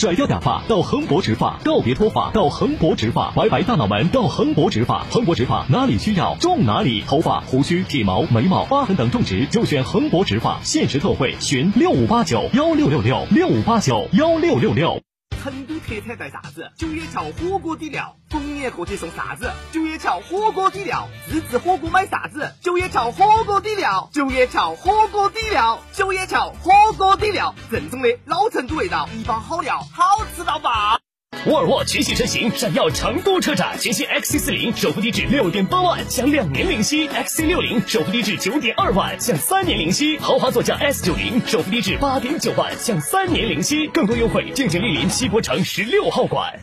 甩掉假发到恒博植发，告别脱发到恒博植发，白白大脑门到恒博植发。恒博植发哪里需要种哪里，头发、胡须、体毛、眉毛、疤痕等种植就选恒博植发。限时特惠，询六五八九幺六六六六五八九幺六六六。成都特产带啥子？九眼桥火锅底料，逢年过节送啥子？九眼桥火锅底料，自制火锅买啥子？九眼桥火锅底料，九眼桥火锅底料，九眼桥火锅底料，正宗的老成都味道，一包好料，好吃到爆！沃尔沃全系车型闪耀成都车展，全新 XC 四零首付低至六点八万，享两年零息；XC 六零首付低至九点二万，享三年零息；豪华座驾 S 九零首付低至八点九万，享三年零息。更多优惠，敬请莅临西博城十六号馆。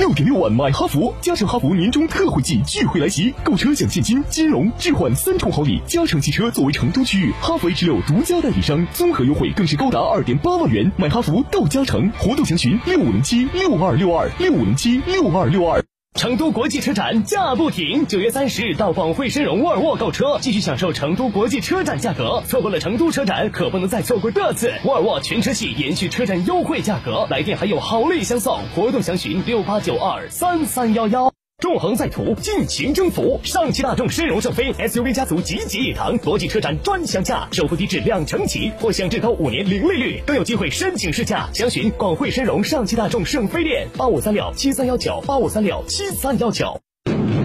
六点六万买哈弗，加诚哈弗年终特惠季钜惠来袭，购车享现金、金融、置换三重好礼。加诚汽车作为成都区域哈弗 H 六独家代理商，综合优惠更是高达二点八万元。买哈弗到加诚，活动详询六五零七六二六二六五零七六二六二。成都国际车展价不停，九月三十日到广汇深融沃尔沃购车，继续享受成都国际车展价格。错过了成都车展，可不能再错过这次沃尔沃全车系延续车展优惠价格，来电还有好礼相送。活动详询六八九二三三幺幺。纵横在途，尽情征服！上汽大众深融圣飞 SUV 家族集结一堂，国际车展专享价，首付低至两成起，或享至高五年零利率，更有机会申请试驾。详询广汇深融上汽大众圣飞店八五三六七三幺九八五三六七三幺九。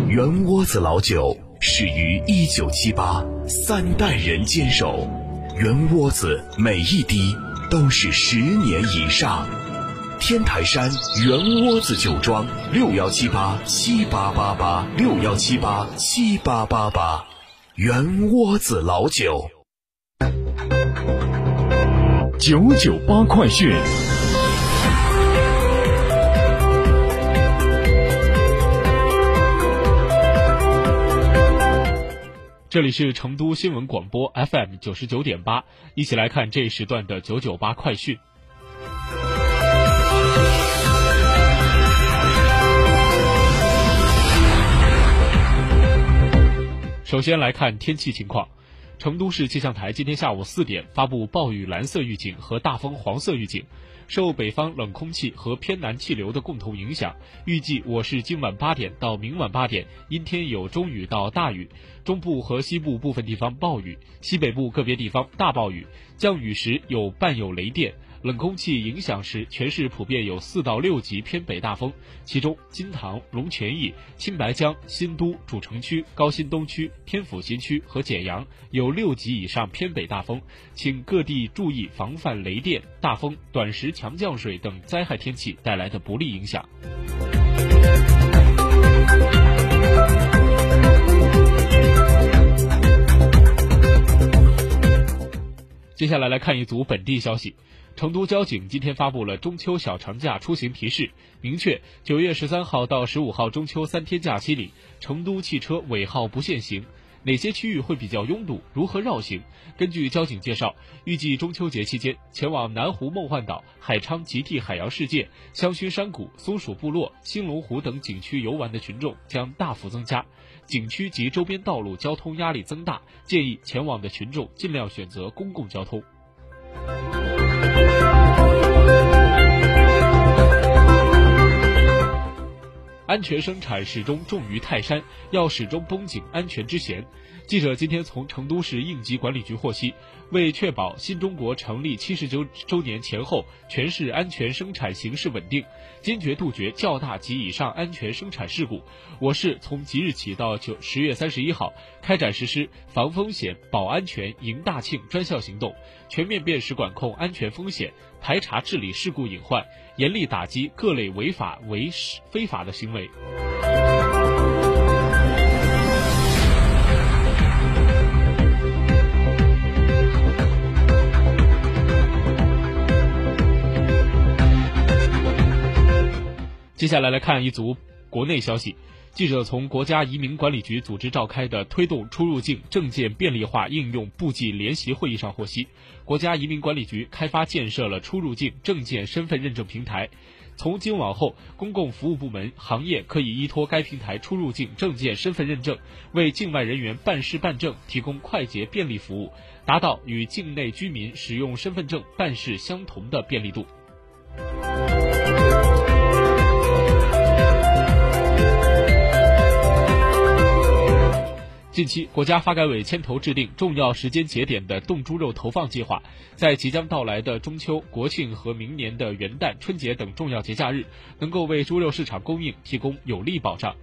圆窝子老酒始于一九七八，三代人坚守，圆窝子每一滴都是十年以上。天台山圆窝子酒庄六幺七八七八八八六幺七八七八八八，圆窝子老酒。九九八快讯。这里是成都新闻广播 FM 九十九点八，一起来看这一时段的九九八快讯。首先来看天气情况，成都市气象台今天下午四点发布暴雨蓝色预警和大风黄色预警。受北方冷空气和偏南气流的共同影响，预计我市今晚八点到明晚八点阴天有中雨到大雨，中部和西部部分地方暴雨，西北部个别地方大暴雨，降雨时有伴有雷电。冷空气影响时，全市普遍有四到六级偏北大风，其中金堂、龙泉驿、青白江、新都主城区、高新东区、天府新区和简阳有六级以上偏北大风，请各地注意防范雷电、大风、短时强降水等灾害天气带来的不利影响。接下来来看一组本地消息。成都交警今天发布了中秋小长假出行提示，明确九月十三号到十五号中秋三天假期里，成都汽车尾号不限行。哪些区域会比较拥堵？如何绕行？根据交警介绍，预计中秋节期间前往南湖梦幻岛、海昌极地海洋世界、香薰山谷、松鼠部落、兴隆湖等景区游玩的群众将大幅增加，景区及周边道路交通压力增大，建议前往的群众尽量选择公共交通。安全生产始终重于泰山，要始终绷紧安全之弦。记者今天从成都市应急管理局获悉，为确保新中国成立七十周周年前后全市安全生产形势稳定，坚决杜绝较大及以上安全生产事故，我市从即日起到九十月三十一号开展实施防风险、保安全、迎大庆专项行动，全面辨识管控安全风险，排查治理事故隐患，严厉打击各类违法违非法的行为。接下来来看一组国内消息。记者从国家移民管理局组织召开的推动出入境证件便利化应用部际联席会议上获悉，国家移民管理局开发建设了出入境证件身份认证平台。从今往后，公共服务部门、行业可以依托该平台出入境证件身份认证，为境外人员办事办证提供快捷便利服务，达到与境内居民使用身份证办事相同的便利度。近期，国家发改委牵头制定重要时间节点的冻猪肉投放计划，在即将到来的中秋、国庆和明年的元旦、春节等重要节假日，能够为猪肉市场供应提供有力保障。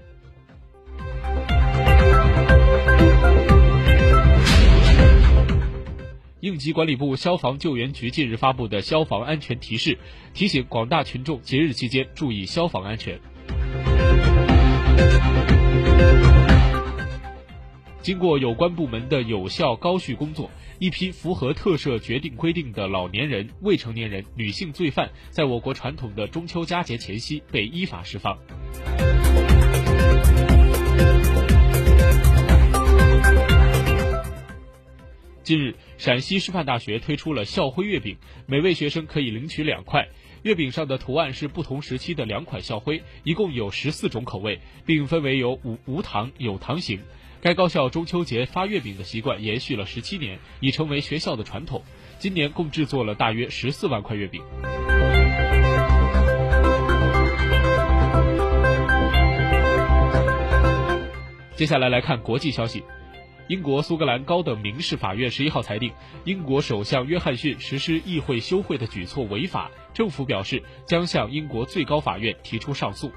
应急管理部消防救援局近日发布的消防安全提示，提醒广大群众节日期间注意消防安全。经过有关部门的有效高序工作，一批符合特赦决定规定的老年人、未成年人、女性罪犯，在我国传统的中秋佳节前夕被依法释放。近日，陕西师范大学推出了校徽月饼，每位学生可以领取两块。月饼上的图案是不同时期的两款校徽，一共有十四种口味，并分为有无无糖、有糖型。该高校中秋节发月饼的习惯延续了十七年，已成为学校的传统。今年共制作了大约十四万块月饼。接下来来看国际消息，英国苏格兰高等民事法院十一号裁定，英国首相约翰逊实施议会休会的举措违法，政府表示将向英国最高法院提出上诉。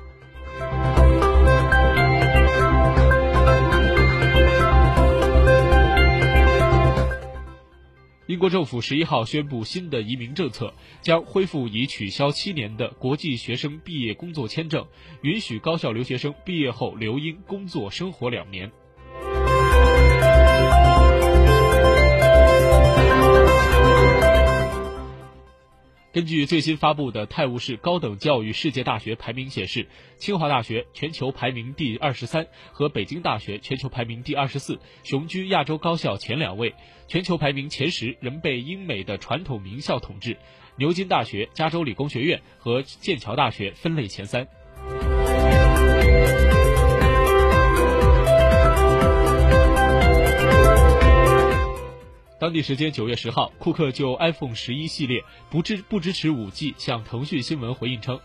英国政府十一号宣布新的移民政策，将恢复已取消七年的国际学生毕业工作签证，允许高校留学生毕业后留英工作生活两年。根据最新发布的泰晤士高等教育世界大学排名显示，清华大学全球排名第二十三，和北京大学全球排名第二十四，雄居亚洲高校前两位。全球排名前十仍被英美的传统名校统治，牛津大学、加州理工学院和剑桥大学分类前三。当地时间九月十号，库克就 iPhone 十一系列不支不支持五 G 向腾讯新闻回应称。